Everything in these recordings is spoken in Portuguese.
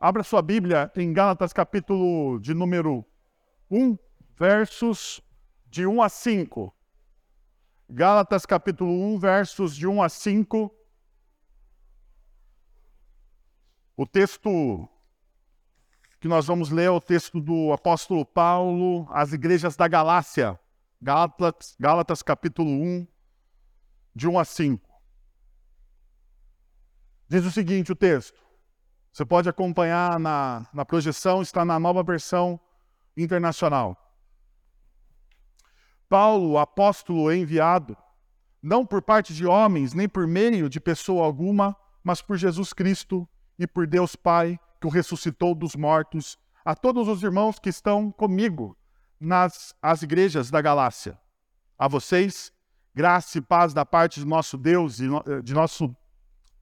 Abra sua Bíblia em Gálatas, capítulo de número 1, versos de 1 a 5. Gálatas, capítulo 1, versos de 1 a 5. O texto que nós vamos ler é o texto do apóstolo Paulo às igrejas da Galácia. Gálatas, Gálatas capítulo 1, de 1 a 5. Diz o seguinte: o texto. Você pode acompanhar na, na projeção, está na nova versão internacional. Paulo, apóstolo enviado, não por parte de homens, nem por meio de pessoa alguma, mas por Jesus Cristo e por Deus Pai, que o ressuscitou dos mortos, a todos os irmãos que estão comigo nas as igrejas da Galácia. A vocês, graça e paz da parte de nosso Deus e de nosso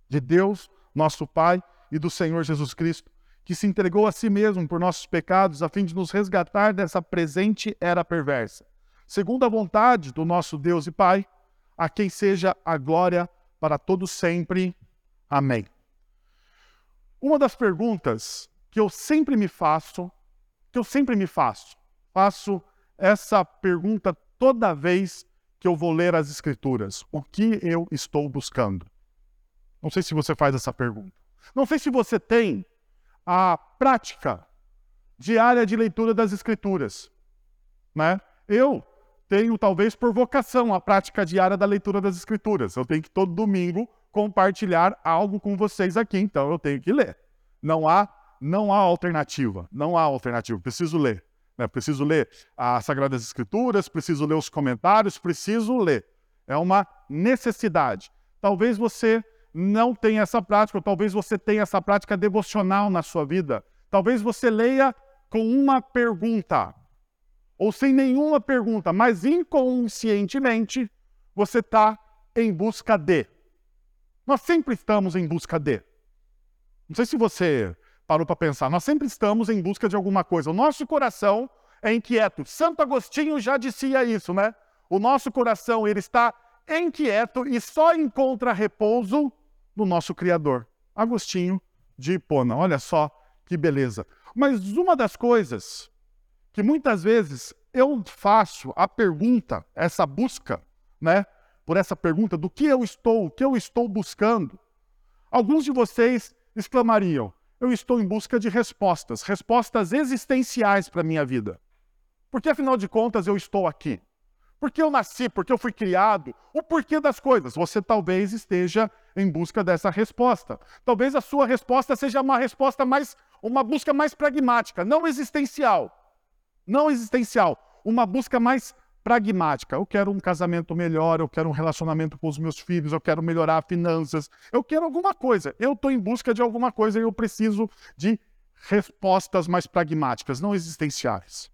de Deus, nosso Pai e do Senhor Jesus Cristo, que se entregou a si mesmo por nossos pecados, a fim de nos resgatar dessa presente era perversa, segundo a vontade do nosso Deus e Pai, a quem seja a glória para todos sempre. Amém. Uma das perguntas que eu sempre me faço, que eu sempre me faço, faço essa pergunta toda vez que eu vou ler as Escrituras: o que eu estou buscando? Não sei se você faz essa pergunta. Não sei se você tem a prática diária de leitura das Escrituras. Né? Eu tenho, talvez por vocação, a prática diária da leitura das Escrituras. Eu tenho que todo domingo compartilhar algo com vocês aqui, então eu tenho que ler. Não há, não há alternativa. Não há alternativa. Preciso ler. Né? Preciso ler as Sagradas Escrituras, preciso ler os comentários, preciso ler. É uma necessidade. Talvez você não tem essa prática, ou talvez você tenha essa prática devocional na sua vida. Talvez você leia com uma pergunta, ou sem nenhuma pergunta, mas inconscientemente você está em busca de. Nós sempre estamos em busca de. Não sei se você parou para pensar, nós sempre estamos em busca de alguma coisa. O nosso coração é inquieto. Santo Agostinho já dizia isso, né? O nosso coração ele está inquieto e só encontra repouso do nosso Criador, Agostinho de Hipona. Olha só que beleza. Mas uma das coisas que muitas vezes eu faço a pergunta, essa busca, né? Por essa pergunta do que eu estou, o que eu estou buscando. Alguns de vocês exclamariam: eu estou em busca de respostas, respostas existenciais para a minha vida. Porque afinal de contas eu estou aqui. Porque eu nasci, porque eu fui criado, o porquê das coisas. Você talvez esteja em busca dessa resposta. Talvez a sua resposta seja uma resposta mais, uma busca mais pragmática, não existencial. Não existencial, uma busca mais pragmática. Eu quero um casamento melhor, eu quero um relacionamento com os meus filhos, eu quero melhorar finanças, eu quero alguma coisa. Eu estou em busca de alguma coisa e eu preciso de respostas mais pragmáticas, não existenciais.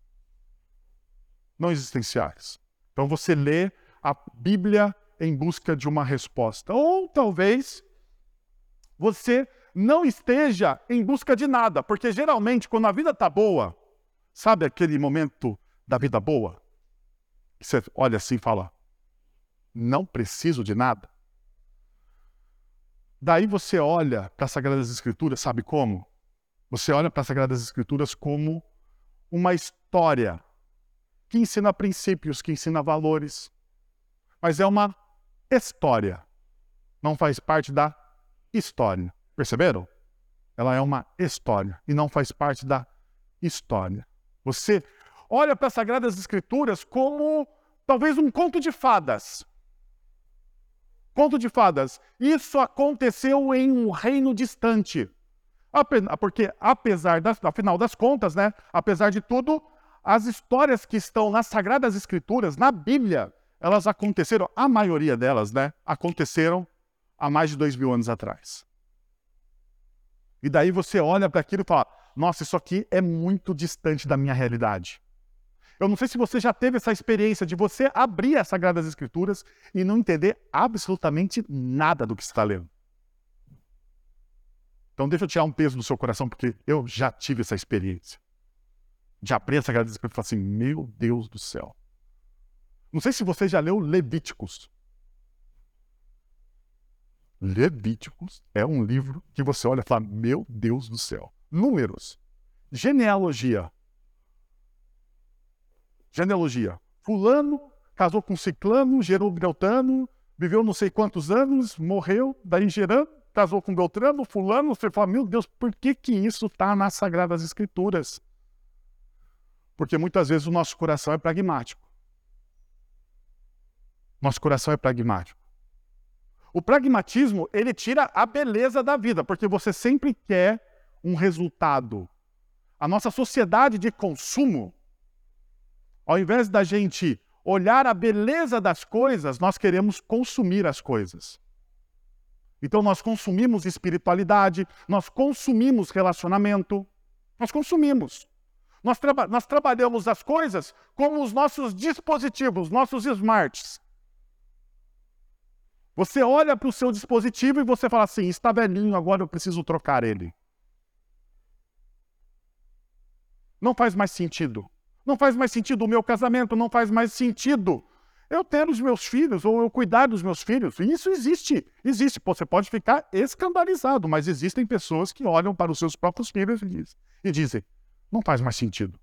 Não existenciais. Então você lê a Bíblia em busca de uma resposta. Ou talvez você não esteja em busca de nada, porque geralmente quando a vida está boa, sabe aquele momento da vida boa? Que você olha assim e fala: não preciso de nada. Daí você olha para as Sagradas Escrituras, sabe como? Você olha para as Sagradas Escrituras como uma história que ensina princípios, que ensina valores. Mas é uma história. Não faz parte da história. Perceberam? Ela é uma história e não faz parte da história. Você olha para as Sagradas Escrituras como talvez um conto de fadas. Conto de fadas. Isso aconteceu em um reino distante. Porque, apesar das, afinal das contas, né, apesar de tudo, as histórias que estão nas Sagradas Escrituras, na Bíblia, elas aconteceram, a maioria delas, né, aconteceram há mais de dois mil anos atrás. E daí você olha para aquilo e fala: nossa, isso aqui é muito distante da minha realidade. Eu não sei se você já teve essa experiência de você abrir as Sagradas Escrituras e não entender absolutamente nada do que está lendo. Então deixa eu tirar um peso do seu coração, porque eu já tive essa experiência de abrir essa Sagrada Escritura e falar assim: Meu Deus do céu. Não sei se você já leu Levíticos. Levíticos é um livro que você olha e fala: Meu Deus do céu. números. Genealogia. Genealogia. Fulano casou com ciclano, gerou Beltrano, viveu não sei quantos anos, morreu, daí gerando, casou com Beltrano, fulano, você fala, meu Deus, por que que isso está nas Sagradas Escrituras? Porque muitas vezes o nosso coração é pragmático. Nosso coração é pragmático. O pragmatismo, ele tira a beleza da vida, porque você sempre quer um resultado. A nossa sociedade de consumo, ao invés da gente olhar a beleza das coisas, nós queremos consumir as coisas. Então nós consumimos espiritualidade, nós consumimos relacionamento, nós consumimos. Nós, traba nós trabalhamos as coisas como os nossos dispositivos, nossos smarts. Você olha para o seu dispositivo e você fala assim: está velhinho, agora eu preciso trocar ele. Não faz mais sentido. Não faz mais sentido o meu casamento, não faz mais sentido eu ter os meus filhos ou eu cuidar dos meus filhos. Isso existe. Existe. Você pode ficar escandalizado, mas existem pessoas que olham para os seus próprios filhos e dizem: não faz mais sentido.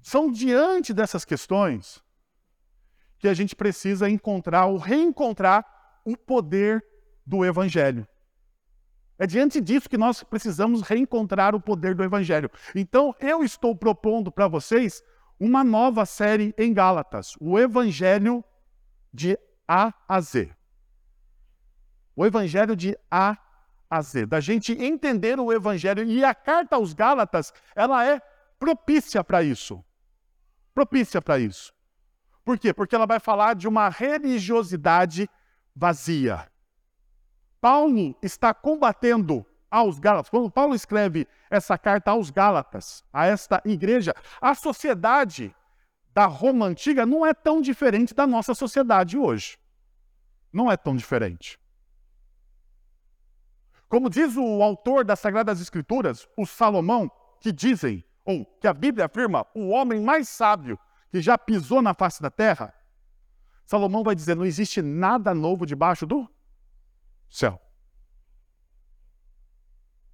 São diante dessas questões que a gente precisa encontrar ou reencontrar o poder do Evangelho. É diante disso que nós precisamos reencontrar o poder do Evangelho. Então, eu estou propondo para vocês uma nova série em Gálatas, o Evangelho de A a Z. O Evangelho de A a Z, da gente entender o Evangelho. E a carta aos Gálatas, ela é propícia para isso. Propícia para isso. Por quê? Porque ela vai falar de uma religiosidade vazia. Paulo está combatendo aos Gálatas. Quando Paulo escreve essa carta aos Gálatas, a esta igreja, a sociedade da Roma antiga não é tão diferente da nossa sociedade hoje. Não é tão diferente. Como diz o autor das Sagradas Escrituras, o Salomão, que dizem, ou que a Bíblia afirma, o homem mais sábio que já pisou na face da terra, Salomão vai dizer: não existe nada novo debaixo do céu.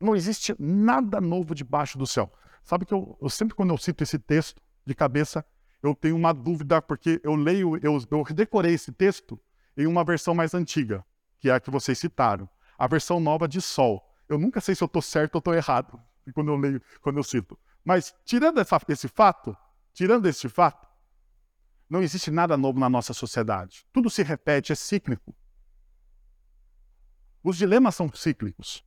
Não existe nada novo debaixo do céu. Sabe que eu, eu sempre, quando eu cito esse texto de cabeça, eu tenho uma dúvida, porque eu leio, eu, eu decorei esse texto em uma versão mais antiga, que é a que vocês citaram, a versão nova de Sol. Eu nunca sei se eu estou certo ou estou errado quando eu leio, quando eu cito. Mas tirando essa, esse fato, tirando este fato, não existe nada novo na nossa sociedade. Tudo se repete, é cíclico. Os dilemas são cíclicos.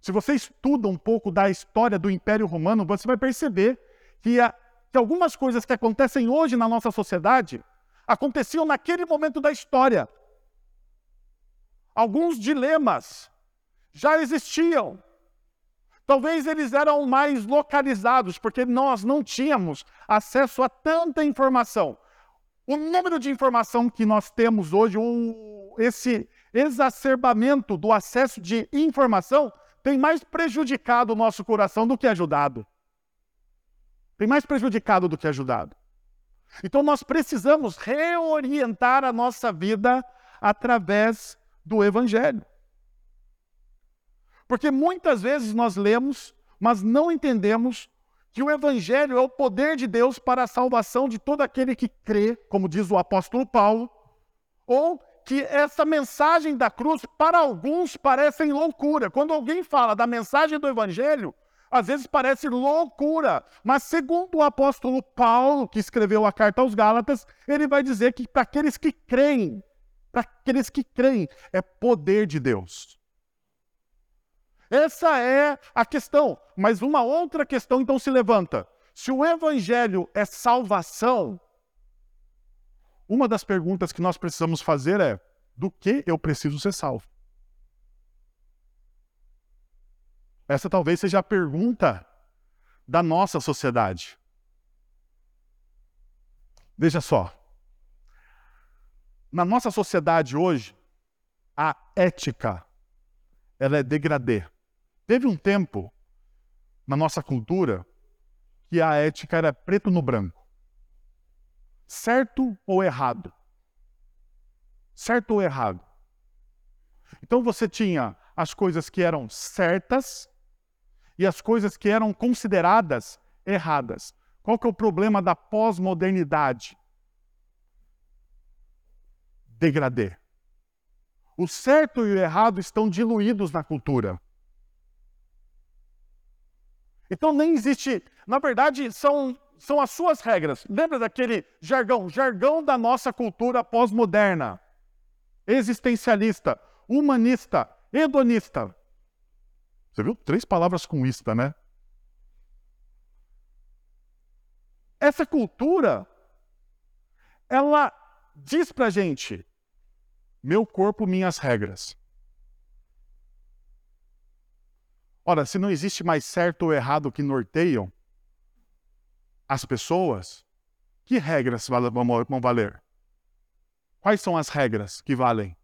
Se você estuda um pouco da história do Império Romano, você vai perceber que, a, que algumas coisas que acontecem hoje na nossa sociedade aconteciam naquele momento da história. Alguns dilemas já existiam. Talvez eles eram mais localizados, porque nós não tínhamos acesso a tanta informação. O número de informação que nós temos hoje, esse exacerbamento do acesso de informação, tem mais prejudicado o nosso coração do que ajudado. Tem mais prejudicado do que ajudado. Então nós precisamos reorientar a nossa vida através do Evangelho. Porque muitas vezes nós lemos, mas não entendemos que o Evangelho é o poder de Deus para a salvação de todo aquele que crê, como diz o apóstolo Paulo, ou que essa mensagem da cruz, para alguns, parece loucura. Quando alguém fala da mensagem do Evangelho, às vezes parece loucura, mas segundo o apóstolo Paulo, que escreveu a carta aos Gálatas, ele vai dizer que para aqueles que creem, para aqueles que creem, é poder de Deus. Essa é a questão. Mas uma outra questão então se levanta. Se o evangelho é salvação, uma das perguntas que nós precisamos fazer é: do que eu preciso ser salvo? Essa talvez seja a pergunta da nossa sociedade. Veja só. Na nossa sociedade hoje, a ética ela é degradê. Teve um tempo na nossa cultura que a ética era preto no branco. Certo ou errado? Certo ou errado? Então você tinha as coisas que eram certas e as coisas que eram consideradas erradas. Qual que é o problema da pós-modernidade? Degradê. O certo e o errado estão diluídos na cultura. Então nem existe, na verdade, são, são as suas regras. Lembra daquele jargão, jargão da nossa cultura pós-moderna, existencialista, humanista, hedonista. Você viu? Três palavras com ista, né? Essa cultura, ela diz pra gente: meu corpo, minhas regras. Ora, se não existe mais certo ou errado que norteiam as pessoas, que regras vão valer? Quais são as regras que valem?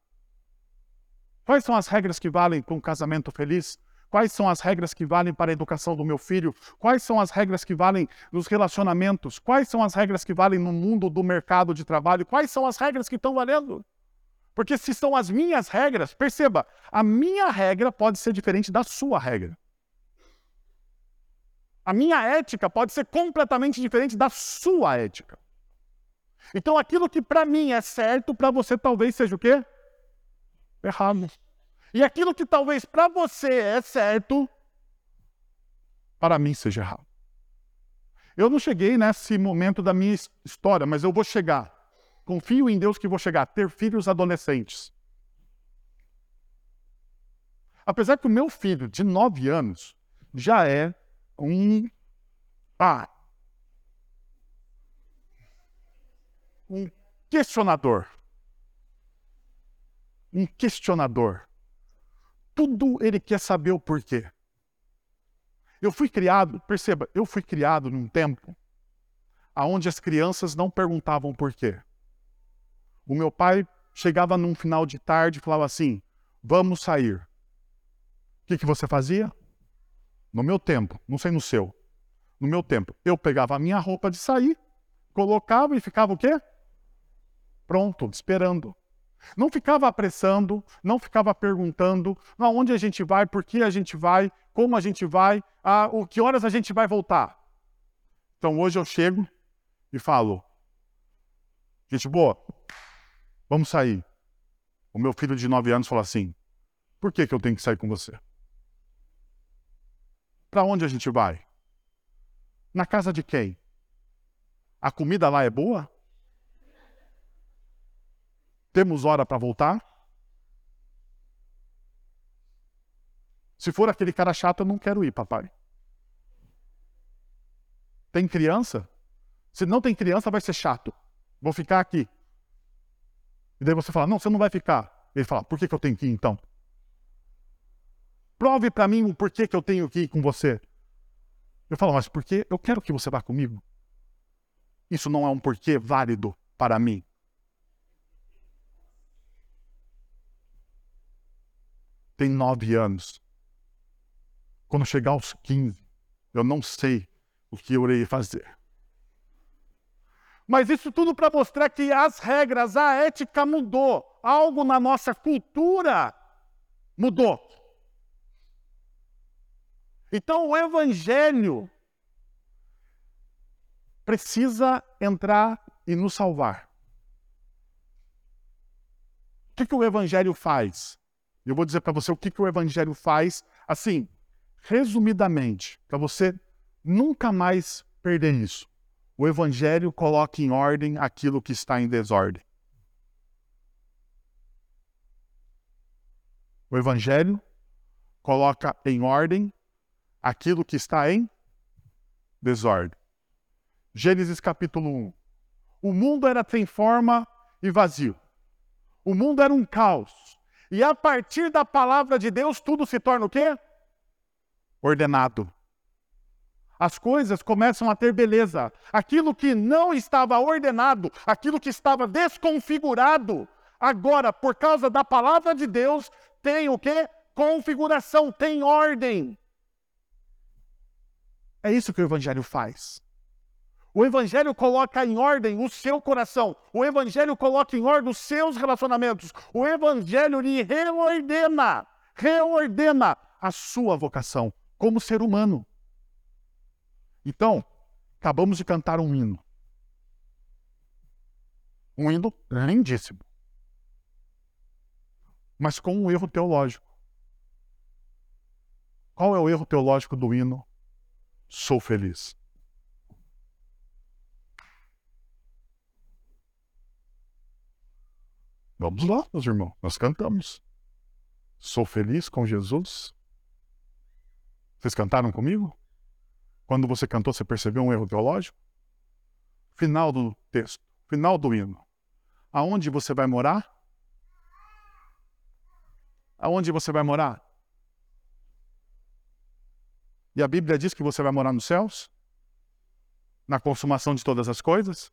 Quais são as regras que valem para um casamento feliz? Quais são as regras que valem para a educação do meu filho? Quais são as regras que valem nos relacionamentos? Quais são as regras que valem no mundo do mercado de trabalho? Quais são as regras que estão valendo? Porque se são as minhas regras, perceba, a minha regra pode ser diferente da sua regra. A minha ética pode ser completamente diferente da sua ética. Então aquilo que para mim é certo, para você talvez seja o quê? Errado. E aquilo que talvez para você é certo, para mim seja errado. Eu não cheguei nesse momento da minha história, mas eu vou chegar. Confio em Deus que vou chegar a ter filhos adolescentes. Apesar que o meu filho de 9 anos já é um. Ah, um questionador. Um questionador. Tudo ele quer saber o porquê. Eu fui criado, perceba, eu fui criado num tempo onde as crianças não perguntavam porquê. O meu pai chegava num final de tarde e falava assim: Vamos sair. O que, que você fazia? No meu tempo, não sei no seu. No meu tempo, eu pegava a minha roupa de sair, colocava e ficava o quê? Pronto, esperando. Não ficava apressando, não ficava perguntando aonde a gente vai, por que a gente vai, como a gente vai, a, o que horas a gente vai voltar. Então hoje eu chego e falo: gente boa, Vamos sair. O meu filho de 9 anos falou assim: Por que, que eu tenho que sair com você? Para onde a gente vai? Na casa de quem? A comida lá é boa? Temos hora para voltar? Se for aquele cara chato, eu não quero ir, papai. Tem criança? Se não tem criança, vai ser chato. Vou ficar aqui. E daí você fala, não, você não vai ficar. Ele fala, por que, que eu tenho que ir então? Prove para mim o porquê que eu tenho que ir com você. Eu falo, mas porque eu quero que você vá comigo. Isso não é um porquê válido para mim. Tem nove anos. Quando chegar aos 15, eu não sei o que eu irei fazer. Mas isso tudo para mostrar que as regras, a ética mudou. Algo na nossa cultura mudou. Então o evangelho precisa entrar e nos salvar. O que, que o evangelho faz? Eu vou dizer para você o que, que o evangelho faz, assim, resumidamente, para você nunca mais perder isso. O Evangelho coloca em ordem aquilo que está em desordem. O Evangelho coloca em ordem aquilo que está em desordem. Gênesis capítulo 1. O mundo era sem forma e vazio. O mundo era um caos. E a partir da palavra de Deus, tudo se torna o quê? Ordenado as coisas começam a ter beleza. Aquilo que não estava ordenado, aquilo que estava desconfigurado, agora, por causa da palavra de Deus, tem o quê? Configuração, tem ordem. É isso que o Evangelho faz. O Evangelho coloca em ordem o seu coração. O Evangelho coloca em ordem os seus relacionamentos. O Evangelho lhe reordena, reordena a sua vocação como ser humano. Então, acabamos de cantar um hino. Um hino lindíssimo. Mas com um erro teológico. Qual é o erro teológico do hino? Sou feliz. Vamos lá, meus irmãos, nós cantamos. Sou feliz com Jesus. Vocês cantaram comigo? Quando você cantou, você percebeu um erro teológico? Final do texto, final do hino. Aonde você vai morar? Aonde você vai morar? E a Bíblia diz que você vai morar nos céus? Na consumação de todas as coisas?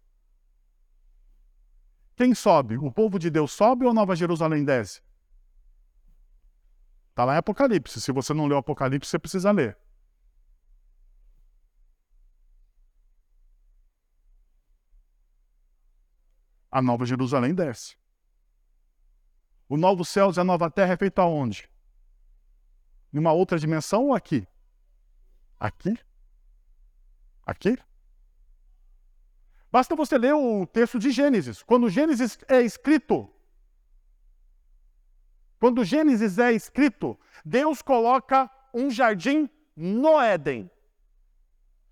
Quem sobe? O povo de Deus sobe ou Nova Jerusalém desce? Está lá em Apocalipse. Se você não leu Apocalipse, você precisa ler. A Nova Jerusalém desce. O novo céu e a nova terra é feito aonde? Em uma outra dimensão ou aqui? Aqui? Aqui? Basta você ler o texto de Gênesis. Quando Gênesis é escrito, quando Gênesis é escrito, Deus coloca um jardim no Éden.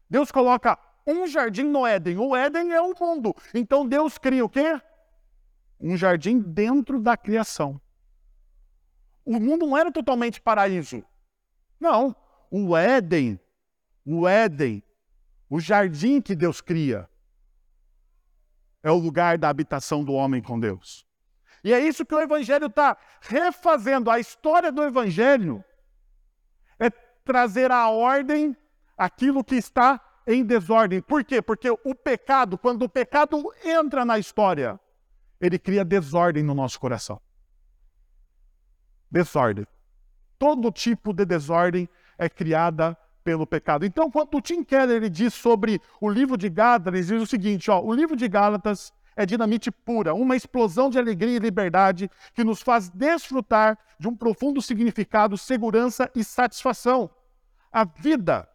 Deus coloca um jardim no Éden. O Éden é o mundo. Então Deus cria o quê? Um jardim dentro da criação. O mundo não era totalmente paraíso. Não. O Éden o Éden, o jardim que Deus cria, é o lugar da habitação do homem com Deus. E é isso que o Evangelho está refazendo. A história do Evangelho é trazer à ordem aquilo que está em desordem. Por quê? Porque o pecado, quando o pecado entra na história, ele cria desordem no nosso coração. Desordem. Todo tipo de desordem é criada pelo pecado. Então, quando o Tim Keller ele diz sobre o livro de Gálatas, ele diz o seguinte: ó, o livro de Gálatas é dinamite pura, uma explosão de alegria e liberdade que nos faz desfrutar de um profundo significado, segurança e satisfação. A vida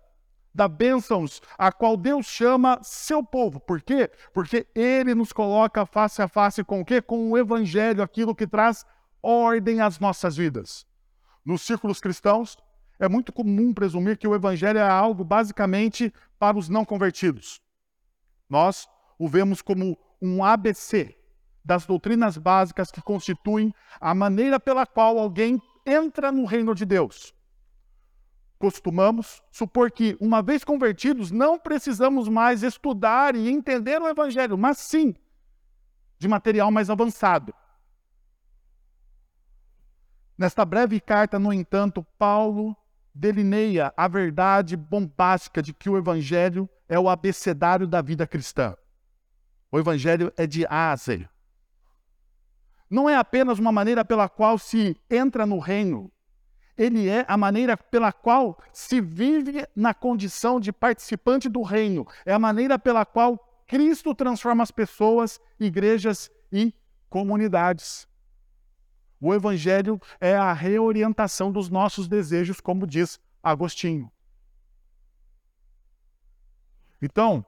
da bênçãos a qual Deus chama seu povo. Por quê? Porque ele nos coloca face a face com o quê? Com o evangelho, aquilo que traz ordem às nossas vidas. Nos círculos cristãos, é muito comum presumir que o evangelho é algo basicamente para os não convertidos. Nós o vemos como um ABC das doutrinas básicas que constituem a maneira pela qual alguém entra no reino de Deus. Costumamos supor que, uma vez convertidos, não precisamos mais estudar e entender o Evangelho, mas sim de material mais avançado. Nesta breve carta, no entanto, Paulo delineia a verdade bombástica de que o Evangelho é o abecedário da vida cristã. O Evangelho é de A a Z. Não é apenas uma maneira pela qual se entra no reino, ele é a maneira pela qual se vive na condição de participante do reino. É a maneira pela qual Cristo transforma as pessoas, igrejas e comunidades. O Evangelho é a reorientação dos nossos desejos, como diz Agostinho. Então,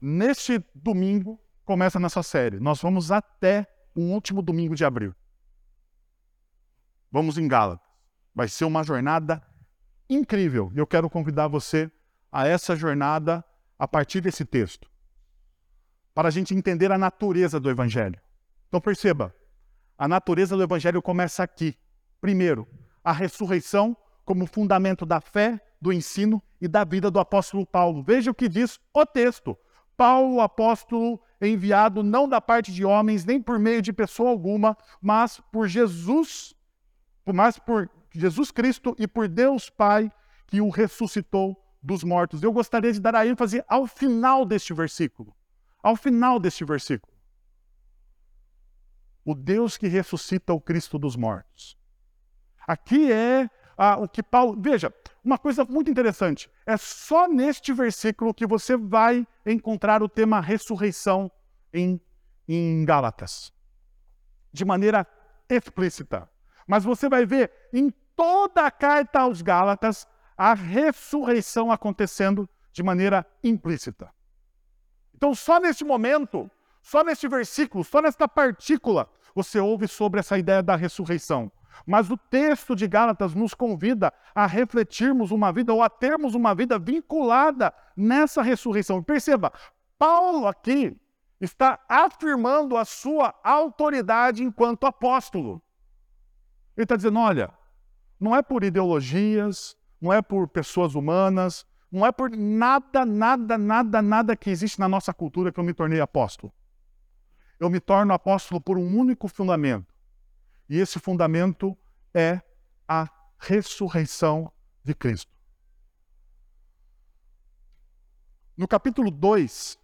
neste domingo começa a nossa série. Nós vamos até o último domingo de abril. Vamos em Gálatas. Vai ser uma jornada incrível. E eu quero convidar você a essa jornada a partir desse texto. Para a gente entender a natureza do Evangelho. Então perceba, a natureza do Evangelho começa aqui. Primeiro, a ressurreição como fundamento da fé, do ensino e da vida do apóstolo Paulo. Veja o que diz o texto. Paulo, apóstolo, enviado não da parte de homens, nem por meio de pessoa alguma, mas por Jesus, mas por Jesus Cristo e por Deus Pai, que o ressuscitou dos mortos. Eu gostaria de dar a ênfase ao final deste versículo. Ao final deste versículo o Deus que ressuscita o Cristo dos mortos. Aqui é ah, o que Paulo. Veja, uma coisa muito interessante. É só neste versículo que você vai encontrar o tema ressurreição em, em Gálatas. De maneira explícita. Mas você vai ver em toda a carta aos Gálatas a ressurreição acontecendo de maneira implícita. Então, só neste momento, só neste versículo, só nesta partícula, você ouve sobre essa ideia da ressurreição. Mas o texto de Gálatas nos convida a refletirmos uma vida ou a termos uma vida vinculada nessa ressurreição. Perceba, Paulo aqui está afirmando a sua autoridade enquanto apóstolo. Ele está dizendo: olha, não é por ideologias, não é por pessoas humanas, não é por nada, nada, nada, nada que existe na nossa cultura que eu me tornei apóstolo. Eu me torno apóstolo por um único fundamento. E esse fundamento é a ressurreição de Cristo. No capítulo 2,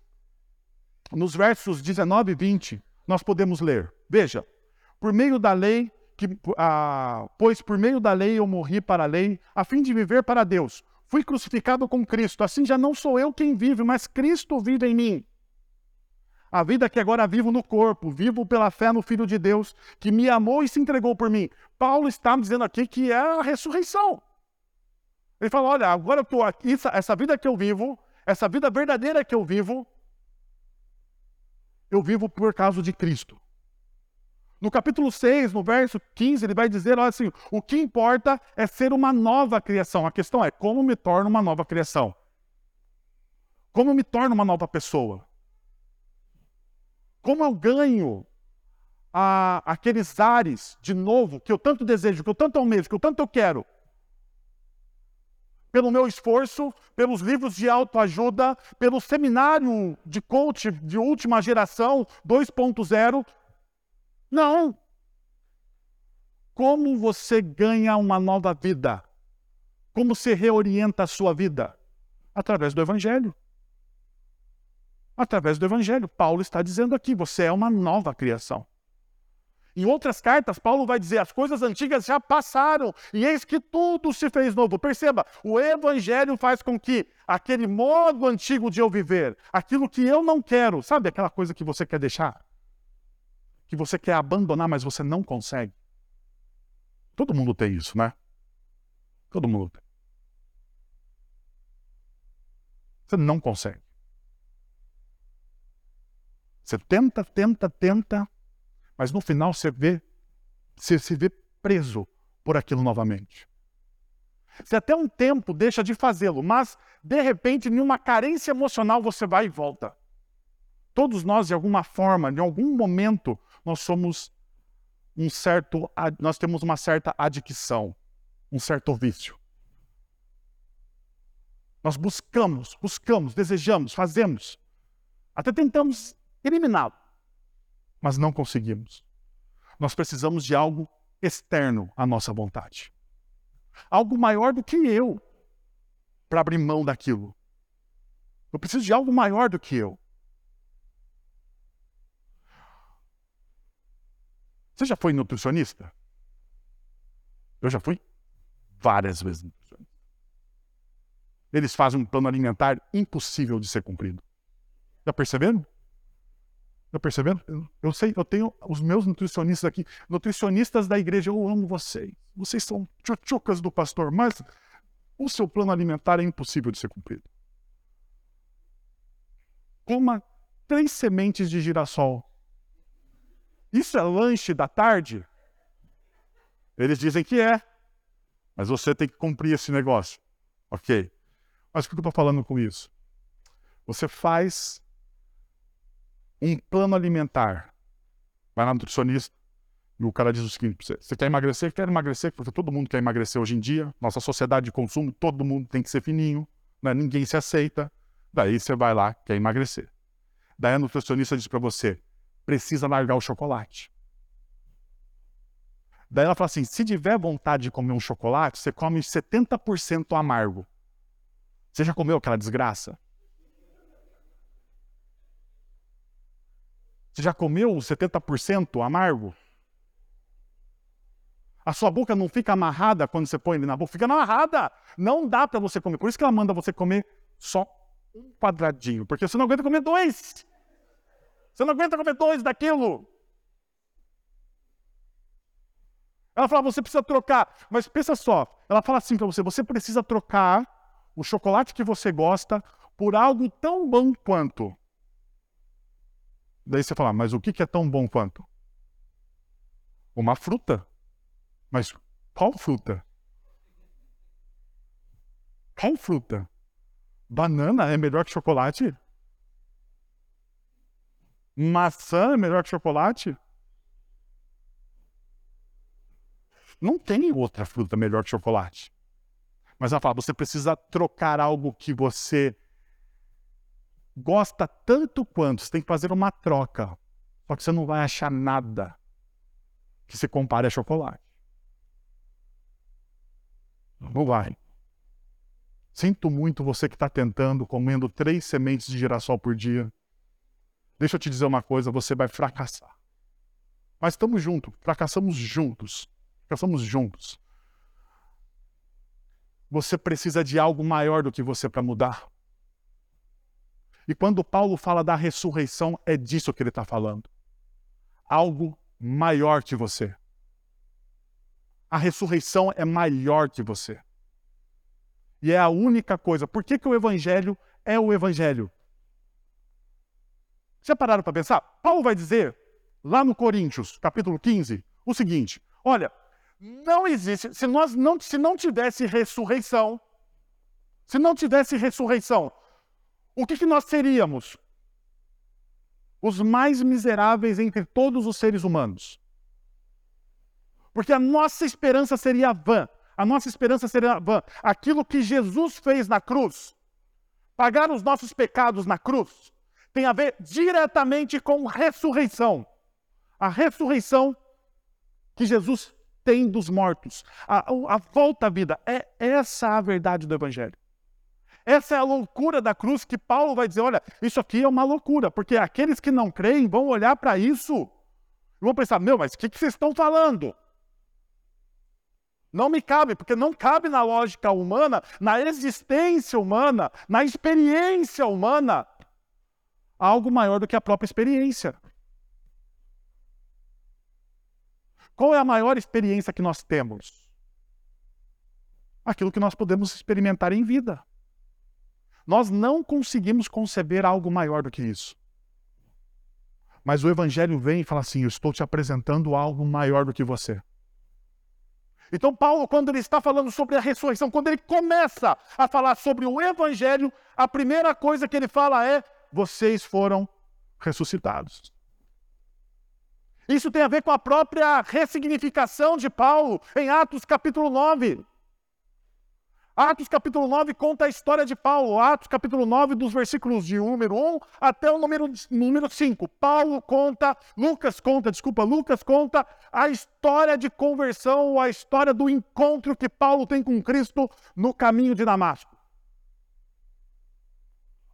nos versos 19 e 20, nós podemos ler: Veja, por meio da lei, que, ah, pois por meio da lei eu morri para a lei, a fim de viver para Deus. Fui crucificado com Cristo, assim já não sou eu quem vive, mas Cristo vive em mim. A vida que agora vivo no corpo, vivo pela fé no Filho de Deus, que me amou e se entregou por mim. Paulo está dizendo aqui que é a ressurreição. Ele fala: olha, agora eu aqui, essa vida que eu vivo, essa vida verdadeira que eu vivo, eu vivo por causa de Cristo. No capítulo 6, no verso 15, ele vai dizer olha assim: o que importa é ser uma nova criação. A questão é como me torno uma nova criação? Como me torno uma nova pessoa? Como eu ganho a, aqueles ares de novo que eu tanto desejo, que eu tanto almejo, que eu tanto eu quero? Pelo meu esforço, pelos livros de autoajuda, pelo seminário de coach de última geração 2.0, não. Como você ganha uma nova vida? Como se reorienta a sua vida? Através do Evangelho. Através do Evangelho. Paulo está dizendo aqui: você é uma nova criação. Em outras cartas, Paulo vai dizer: as coisas antigas já passaram e eis que tudo se fez novo. Perceba, o Evangelho faz com que aquele modo antigo de eu viver, aquilo que eu não quero, sabe aquela coisa que você quer deixar? Que você quer abandonar, mas você não consegue. Todo mundo tem isso, né? Todo mundo tem. Você não consegue. Você tenta, tenta, tenta, mas no final você vê, você se vê preso por aquilo novamente. Você até um tempo deixa de fazê-lo, mas de repente, em uma carência emocional, você vai e volta. Todos nós, de alguma forma, em algum momento, nós somos um certo, nós temos uma certa adicção, um certo vício. Nós buscamos, buscamos, desejamos, fazemos, até tentamos eliminá-lo, mas não conseguimos. Nós precisamos de algo externo à nossa vontade. Algo maior do que eu para abrir mão daquilo. Eu preciso de algo maior do que eu. Você já foi nutricionista? Eu já fui várias vezes nutricionista. Eles fazem um plano alimentar impossível de ser cumprido. Está percebendo? Está percebendo? Eu sei, eu tenho os meus nutricionistas aqui, nutricionistas da igreja, eu amo vocês. Vocês são tchutchucas do pastor, mas o seu plano alimentar é impossível de ser cumprido. Coma três sementes de girassol isso é lanche da tarde? Eles dizem que é. Mas você tem que cumprir esse negócio. Ok. Mas o que eu estou falando com isso? Você faz um plano alimentar. Vai na nutricionista e o cara diz o seguinte: você, você quer emagrecer? Quer emagrecer? Porque todo mundo quer emagrecer hoje em dia. Nossa sociedade de consumo, todo mundo tem que ser fininho. Né? Ninguém se aceita. Daí você vai lá, quer emagrecer. Daí a nutricionista diz para você: precisa largar o chocolate. Daí ela fala assim: se tiver vontade de comer um chocolate, você come 70% amargo. Você já comeu aquela desgraça? Você já comeu 70% amargo? A sua boca não fica amarrada quando você põe ele na boca, fica amarrada. Não dá para você comer. Por isso que ela manda você comer só um quadradinho, porque você não aguenta comer dois. Você não aguenta comer dois daquilo. Ela fala, você precisa trocar. Mas pensa só, ela fala assim para você: você precisa trocar o chocolate que você gosta por algo tão bom quanto. Daí você fala, mas o que é tão bom quanto? Uma fruta. Mas qual fruta? Qual fruta? Banana é melhor que chocolate? Maçã é melhor que chocolate? Não tem outra fruta melhor que chocolate. Mas ela fala: você precisa trocar algo que você gosta tanto quanto. Você tem que fazer uma troca. Só que você não vai achar nada que se compare a chocolate. Não vai. Sinto muito você que está tentando, comendo três sementes de girassol por dia. Deixa eu te dizer uma coisa, você vai fracassar. Mas estamos juntos, fracassamos juntos. Fracassamos juntos. Você precisa de algo maior do que você para mudar. E quando Paulo fala da ressurreição, é disso que ele está falando. Algo maior que você. A ressurreição é maior que você. E é a única coisa. Por que, que o Evangelho é o Evangelho? Já pararam para pensar? Paulo vai dizer, lá no Coríntios, capítulo 15, o seguinte: olha, não existe, se nós não, se não tivesse ressurreição, se não tivesse ressurreição, o que, que nós seríamos? Os mais miseráveis entre todos os seres humanos. Porque a nossa esperança seria vã. A nossa esperança seria vã. Aquilo que Jesus fez na cruz, pagar os nossos pecados na cruz, tem a ver diretamente com ressurreição. A ressurreição que Jesus tem dos mortos. A, a volta à vida. É essa a verdade do Evangelho. Essa é a loucura da cruz que Paulo vai dizer: olha, isso aqui é uma loucura, porque aqueles que não creem vão olhar para isso e vão pensar: meu, mas o que, que vocês estão falando? Não me cabe, porque não cabe na lógica humana, na existência humana, na experiência humana, algo maior do que a própria experiência. Qual é a maior experiência que nós temos? Aquilo que nós podemos experimentar em vida. Nós não conseguimos conceber algo maior do que isso. Mas o Evangelho vem e fala assim: Eu estou te apresentando algo maior do que você. Então, Paulo, quando ele está falando sobre a ressurreição, quando ele começa a falar sobre o Evangelho, a primeira coisa que ele fala é: vocês foram ressuscitados. Isso tem a ver com a própria ressignificação de Paulo em Atos capítulo 9. Atos capítulo 9 conta a história de Paulo. Atos capítulo 9, dos versículos de número 1 até o número, número 5. Paulo conta, Lucas conta, desculpa, Lucas conta a história de conversão, a história do encontro que Paulo tem com Cristo no caminho de Damasco.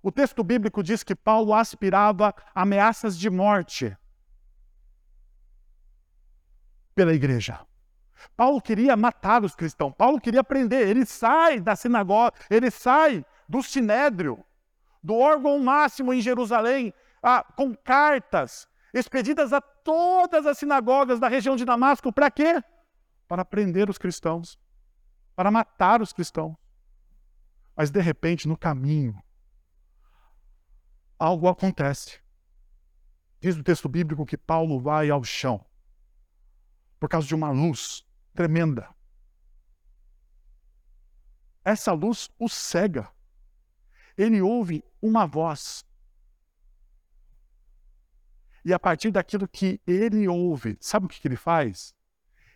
O texto bíblico diz que Paulo aspirava ameaças de morte pela igreja. Paulo queria matar os cristãos, Paulo queria prender. Ele sai da sinagoga, ele sai do sinédrio, do órgão máximo em Jerusalém, com cartas expedidas a todas as sinagogas da região de Damasco. Para quê? Para prender os cristãos, para matar os cristãos. Mas de repente, no caminho, algo acontece. Diz o texto bíblico que Paulo vai ao chão por causa de uma luz tremenda. Essa luz o cega. Ele ouve uma voz. E a partir daquilo que ele ouve, sabe o que, ele faz?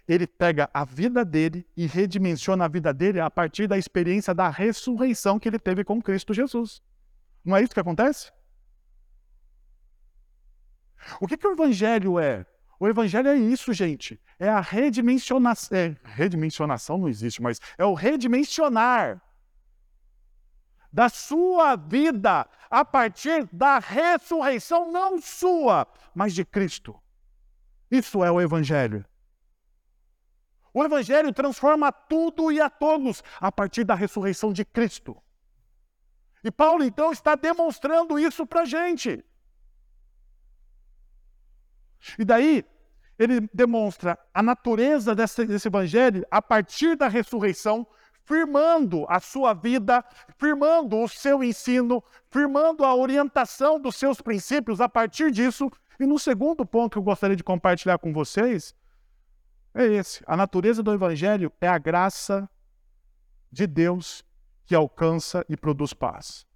Ele pega a vida dele e redimensiona a vida dele a partir da experiência da ressurreição que ele teve com Cristo Jesus. Não é isso que acontece? O que, que o Evangelho é? O evangelho é isso, gente. É a redimensionação. É, redimensionação não existe, mas é o redimensionar da sua vida a partir da ressurreição, não sua, mas de Cristo. Isso é o evangelho. O Evangelho transforma tudo e a todos a partir da ressurreição de Cristo. E Paulo, então, está demonstrando isso para a gente. E daí, ele demonstra a natureza desse, desse evangelho a partir da ressurreição, firmando a sua vida, firmando o seu ensino, firmando a orientação dos seus princípios a partir disso. E no segundo ponto que eu gostaria de compartilhar com vocês é esse: a natureza do evangelho é a graça de Deus que alcança e produz paz.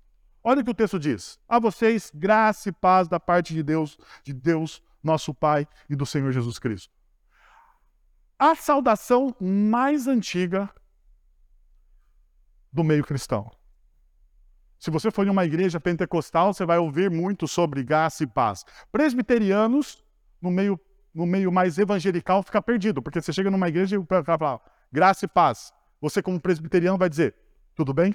Olha o que o texto diz: A vocês graça e paz da parte de Deus, de Deus nosso Pai e do Senhor Jesus Cristo. A saudação mais antiga do meio cristão. Se você for em uma igreja pentecostal, você vai ouvir muito sobre graça e paz. Presbiterianos, no meio, no meio mais evangelical, fica perdido, porque você chega numa igreja e fala graça e paz. Você, como presbiteriano, vai dizer, tudo bem?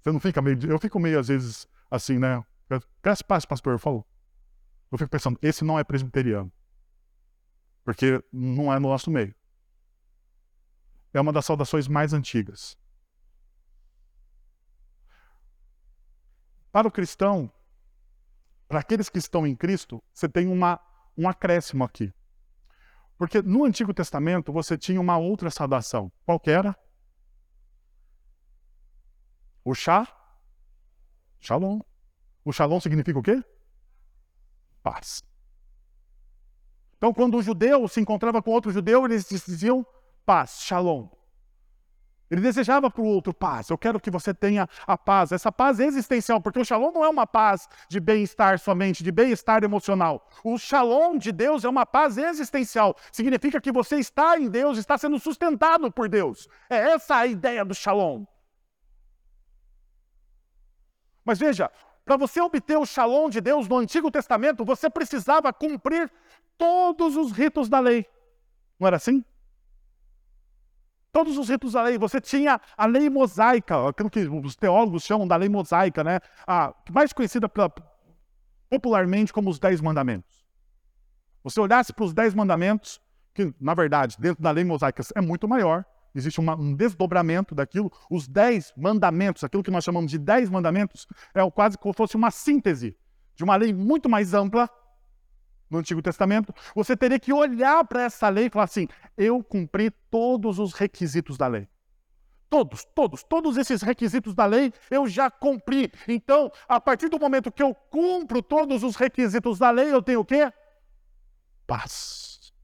Você não fica meio. Eu fico meio, às vezes, assim, né? Graça e paz, pastor, falou. Eu fico pensando, esse não é presbiteriano. Porque não é no nosso meio. É uma das saudações mais antigas. Para o cristão, para aqueles que estão em Cristo, você tem uma, um acréscimo aqui. Porque no Antigo Testamento você tinha uma outra saudação. Qual que era? O chá? Shalom. O shalom significa o quê? Paz. Então, quando o judeu se encontrava com outro judeu, eles diziam paz, shalom. Ele desejava para o outro paz. Eu quero que você tenha a paz, essa paz existencial, porque o shalom não é uma paz de bem-estar somente, de bem-estar emocional. O shalom de Deus é uma paz existencial. Significa que você está em Deus, está sendo sustentado por Deus. É essa a ideia do shalom. Mas veja, para você obter o shalom de Deus no Antigo Testamento, você precisava cumprir todos os ritos da lei. Não era assim? Todos os ritos da lei. Você tinha a lei mosaica, aquilo que os teólogos chamam da lei mosaica, né? A mais conhecida popularmente como os Dez Mandamentos. Você olhasse para os Dez Mandamentos, que na verdade, dentro da lei mosaica é muito maior, existe uma, um desdobramento daquilo. Os dez mandamentos, aquilo que nós chamamos de dez mandamentos, é quase como se fosse uma síntese de uma lei muito mais ampla no Antigo Testamento. Você teria que olhar para essa lei e falar assim: eu cumpri todos os requisitos da lei. Todos, todos, todos esses requisitos da lei eu já cumpri. Então, a partir do momento que eu cumpro todos os requisitos da lei, eu tenho o quê? Paz.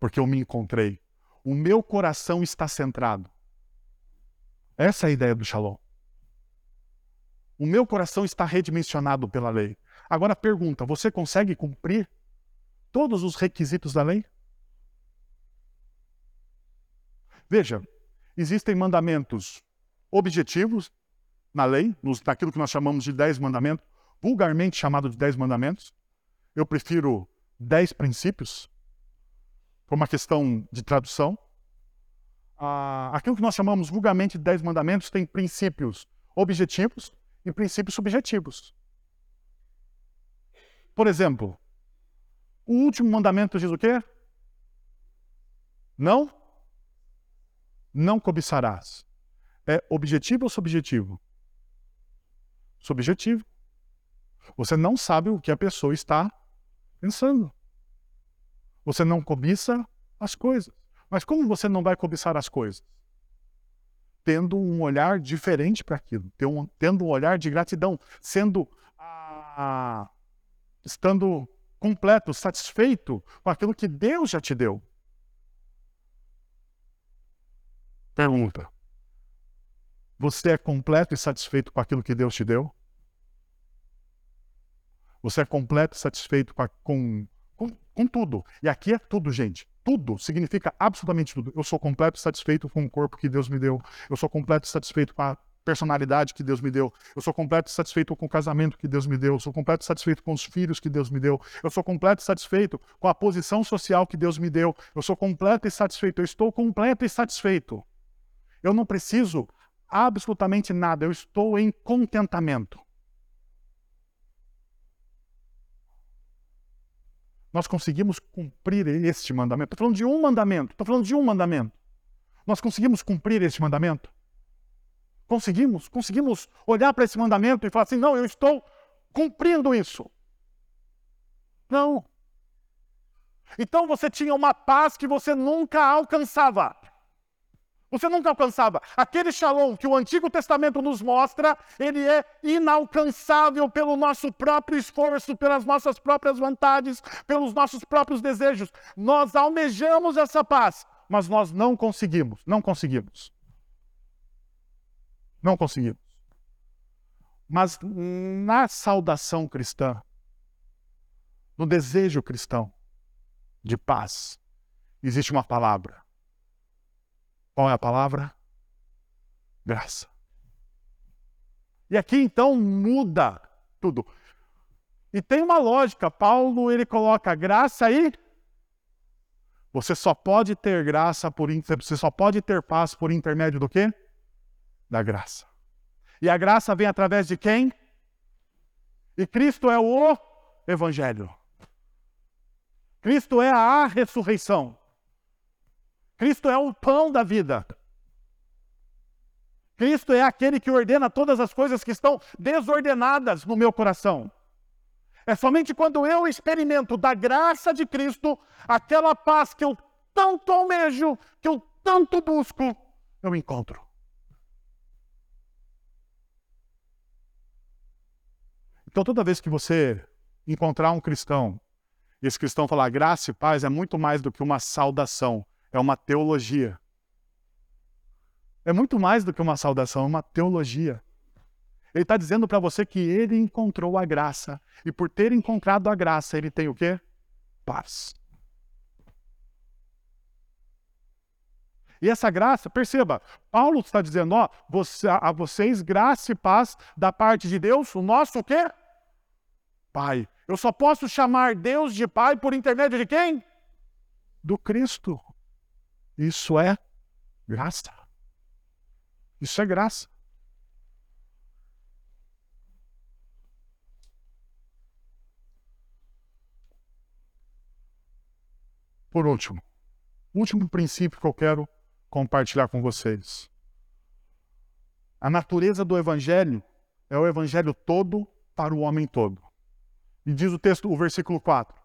Porque eu me encontrei o meu coração está centrado. Essa é a ideia do Shalom. O meu coração está redimensionado pela lei. Agora pergunta: você consegue cumprir todos os requisitos da lei? Veja, existem mandamentos objetivos na lei, nos, naquilo que nós chamamos de dez mandamentos, vulgarmente chamado de dez mandamentos. Eu prefiro dez princípios, por uma questão de tradução. Ah, aquilo que nós chamamos vulgarmente de Dez Mandamentos tem princípios objetivos e princípios subjetivos. Por exemplo, o último mandamento diz o quê? Não? Não cobiçarás. É objetivo ou subjetivo? Subjetivo. Você não sabe o que a pessoa está pensando. Você não cobiça as coisas. Mas como você não vai cobiçar as coisas? Tendo um olhar diferente para aquilo, tendo um olhar de gratidão, sendo ah, estando completo, satisfeito com aquilo que Deus já te deu. Pergunta: Você é completo e satisfeito com aquilo que Deus te deu? Você é completo e satisfeito com, a, com com tudo. E aqui é tudo, gente. Tudo significa absolutamente tudo. Eu sou completo e satisfeito com o corpo que Deus me deu. Eu sou completo e satisfeito com a personalidade que Deus me deu. Eu sou completo e satisfeito com o casamento que Deus me deu. Eu sou completo e satisfeito com os filhos que Deus me deu. Eu sou completo e satisfeito com a posição social que Deus me deu. Eu sou completo e satisfeito. Eu estou completo e satisfeito. Eu não preciso absolutamente nada. Eu estou em contentamento. Nós conseguimos cumprir este mandamento. Estou falando de um mandamento. Estou falando de um mandamento. Nós conseguimos cumprir este mandamento? Conseguimos? Conseguimos olhar para esse mandamento e falar assim: não, eu estou cumprindo isso. Não. Então você tinha uma paz que você nunca alcançava. Você nunca alcançava. Aquele shalom que o Antigo Testamento nos mostra, ele é inalcançável pelo nosso próprio esforço, pelas nossas próprias vontades, pelos nossos próprios desejos. Nós almejamos essa paz, mas nós não conseguimos. Não conseguimos. Não conseguimos. Mas na saudação cristã, no desejo cristão de paz, existe uma palavra qual é a palavra? Graça. E aqui então muda tudo. E tem uma lógica. Paulo ele coloca graça aí. Você só pode ter graça por você só pode ter paz por intermédio do quê? Da graça. E a graça vem através de quem? E Cristo é o evangelho. Cristo é a ressurreição. Cristo é o pão da vida. Cristo é aquele que ordena todas as coisas que estão desordenadas no meu coração. É somente quando eu experimento da graça de Cristo, aquela paz que eu tanto almejo, que eu tanto busco, eu encontro. Então, toda vez que você encontrar um cristão, e esse cristão falar graça e paz é muito mais do que uma saudação, é uma teologia. É muito mais do que uma saudação, é uma teologia. Ele está dizendo para você que ele encontrou a graça. E por ter encontrado a graça, ele tem o quê? Paz. E essa graça, perceba, Paulo está dizendo, ó, você, a vocês graça e paz da parte de Deus, o nosso o quê? Pai. Eu só posso chamar Deus de Pai por intermédio de quem? Do Cristo. Isso é graça. Isso é graça. Por último, último princípio que eu quero compartilhar com vocês. A natureza do evangelho é o evangelho todo para o homem todo. E diz o texto, o versículo 4.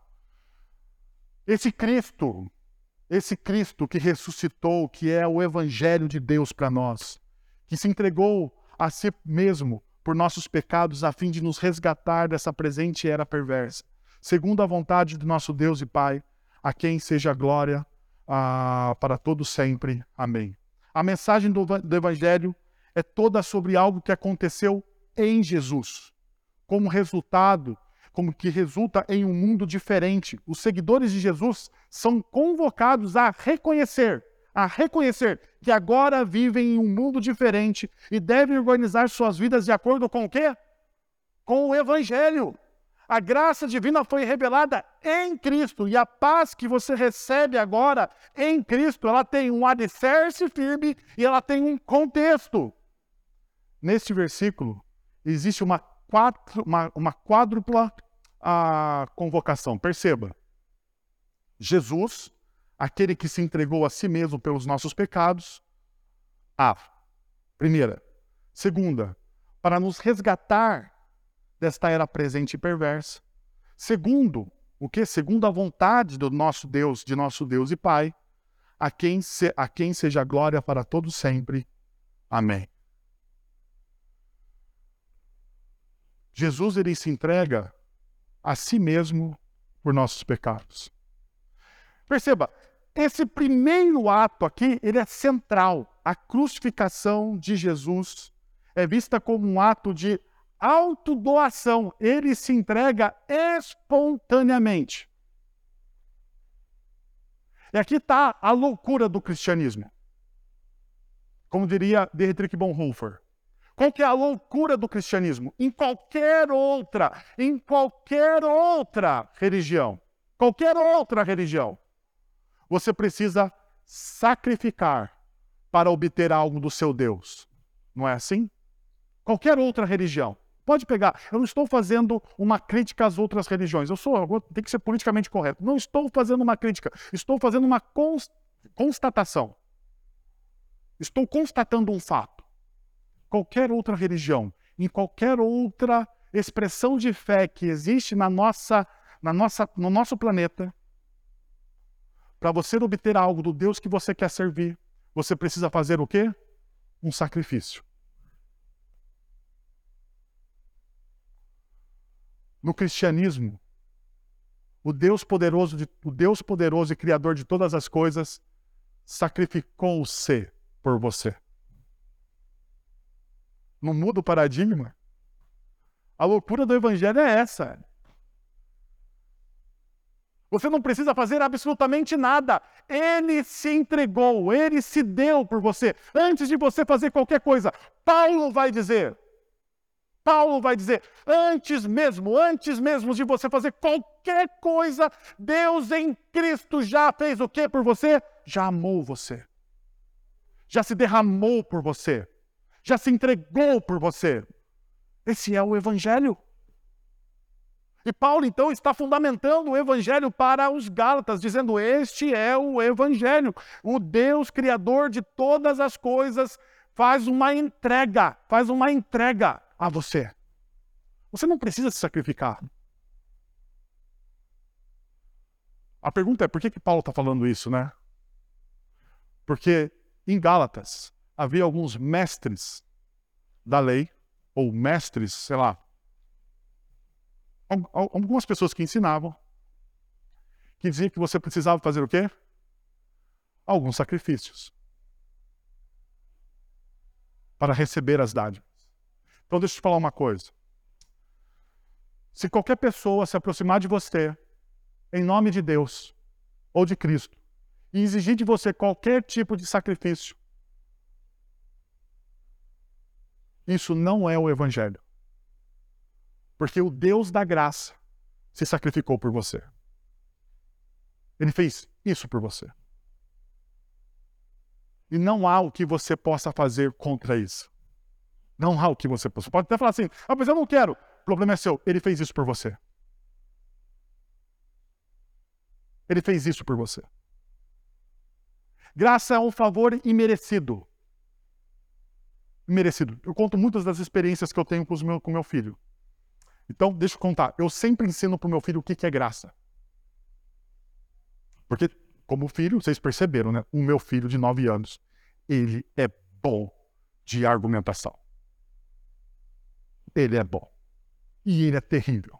Esse Cristo esse Cristo que ressuscitou, que é o Evangelho de Deus para nós, que se entregou a si mesmo por nossos pecados a fim de nos resgatar dessa presente era perversa, segundo a vontade do nosso Deus e Pai, a quem seja glória ah, para todos sempre. Amém. A mensagem do, do Evangelho é toda sobre algo que aconteceu em Jesus, como resultado como que resulta em um mundo diferente. Os seguidores de Jesus são convocados a reconhecer, a reconhecer que agora vivem em um mundo diferente e devem organizar suas vidas de acordo com o quê? Com o evangelho. A graça divina foi revelada em Cristo e a paz que você recebe agora em Cristo, ela tem um alicerce firme e ela tem um contexto. Neste versículo existe uma, quatro, uma, uma quádrupla a convocação. Perceba, Jesus, aquele que se entregou a si mesmo pelos nossos pecados, a primeira. Segunda, para nos resgatar desta era presente e perversa. Segundo, o que? Segundo a vontade do nosso Deus, de nosso Deus e Pai, a quem, se, a quem seja glória para todos sempre. Amém. Jesus ele se entrega a si mesmo por nossos pecados. Perceba, esse primeiro ato aqui, ele é central. A crucificação de Jesus é vista como um ato de autodoação. Ele se entrega espontaneamente. E aqui está a loucura do cristianismo. Como diria Dietrich Bonhoeffer, qual que é a loucura do cristianismo? Em qualquer outra, em qualquer outra religião, qualquer outra religião, você precisa sacrificar para obter algo do seu Deus. Não é assim? Qualquer outra religião. Pode pegar. Eu não estou fazendo uma crítica às outras religiões. Eu sou, tem que ser politicamente correto. Não estou fazendo uma crítica. Estou fazendo uma constatação. Estou constatando um fato. Qualquer outra religião, em qualquer outra expressão de fé que existe na nossa, na nossa, no nosso planeta, para você obter algo do Deus que você quer servir, você precisa fazer o quê? Um sacrifício. no cristianismo, o Deus poderoso, de, o Deus poderoso e criador de todas as coisas sacrificou-se por você. Não muda o paradigma? A loucura do evangelho é essa. Você não precisa fazer absolutamente nada. Ele se entregou, ele se deu por você. Antes de você fazer qualquer coisa, Paulo vai dizer: Paulo vai dizer: antes mesmo, antes mesmo de você fazer qualquer coisa, Deus em Cristo já fez o que por você? Já amou você. Já se derramou por você. Já se entregou por você. Esse é o Evangelho. E Paulo, então, está fundamentando o Evangelho para os Gálatas, dizendo: Este é o Evangelho. O Deus Criador de todas as coisas faz uma entrega, faz uma entrega a você. Você não precisa se sacrificar. A pergunta é por que, que Paulo está falando isso, né? Porque em Gálatas havia alguns mestres da lei, ou mestres, sei lá, algumas pessoas que ensinavam, que diziam que você precisava fazer o quê? Alguns sacrifícios para receber as dádivas. Então, deixa eu te falar uma coisa. Se qualquer pessoa se aproximar de você, em nome de Deus ou de Cristo, e exigir de você qualquer tipo de sacrifício, isso não é o Evangelho. Porque o Deus da graça se sacrificou por você. Ele fez isso por você. E não há o que você possa fazer contra isso. Não há o que você possa. Pode até falar assim, ah, mas eu não quero. O problema é seu. Ele fez isso por você. Ele fez isso por você. Graça é um favor imerecido. Imerecido. Eu conto muitas das experiências que eu tenho com o meu, meu filho. Então, deixa eu contar. Eu sempre ensino para o meu filho o que, que é graça. Porque, como filho, vocês perceberam, né? O meu filho de 9 anos, ele é bom de argumentação. Ele é bom. E ele é terrível.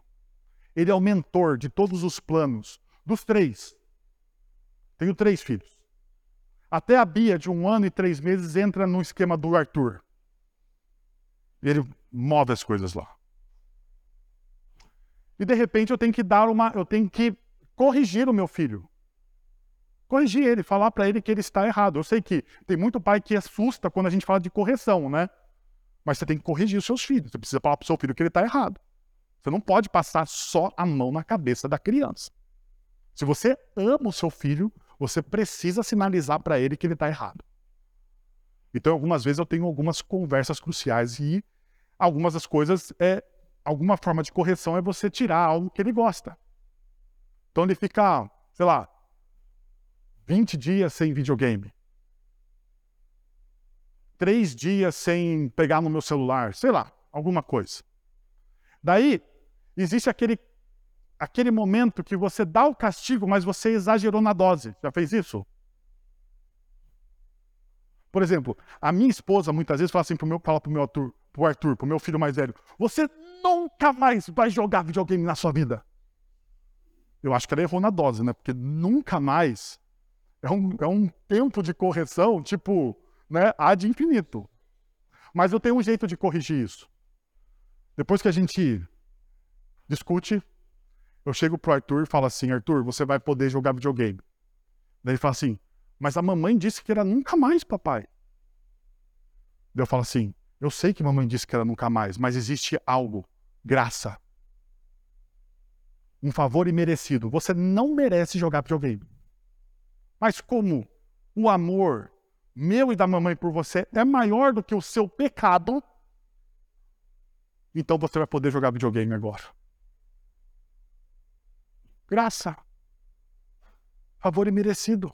Ele é o mentor de todos os planos, dos três. Tenho três filhos. Até a Bia, de um ano e três meses, entra no esquema do Arthur. Ele move as coisas lá. E de repente eu tenho que dar uma. Eu tenho que corrigir o meu filho. Corrigir ele, falar para ele que ele está errado. Eu sei que tem muito pai que assusta quando a gente fala de correção, né? Mas você tem que corrigir os seus filhos. Você precisa falar para o seu filho que ele está errado. Você não pode passar só a mão na cabeça da criança. Se você ama o seu filho, você precisa sinalizar para ele que ele está errado. Então, algumas vezes eu tenho algumas conversas cruciais e algumas das coisas é alguma forma de correção é você tirar algo que ele gosta. Então ele fica, sei lá, 20 dias sem videogame três dias sem pegar no meu celular, sei lá, alguma coisa. Daí, existe aquele, aquele momento que você dá o castigo, mas você exagerou na dose. Já fez isso? Por exemplo, a minha esposa muitas vezes fala assim pro meu, fala pro meu Arthur, pro Arthur, pro meu filho mais velho, você nunca mais vai jogar videogame na sua vida. Eu acho que ela errou na dose, né? Porque nunca mais é um, é um tempo de correção, tipo, né, ad infinito. Mas eu tenho um jeito de corrigir isso. Depois que a gente discute, eu chego pro Arthur e falo assim: Arthur, você vai poder jogar videogame. Daí ele fala assim: Mas a mamãe disse que era nunca mais, papai. Eu falo assim: Eu sei que mamãe disse que era nunca mais, mas existe algo, graça. Um favor imerecido. Você não merece jogar videogame. Mas como o amor meu e da mamãe por você é maior do que o seu pecado, então você vai poder jogar videogame agora. Graça. Favor imerecido.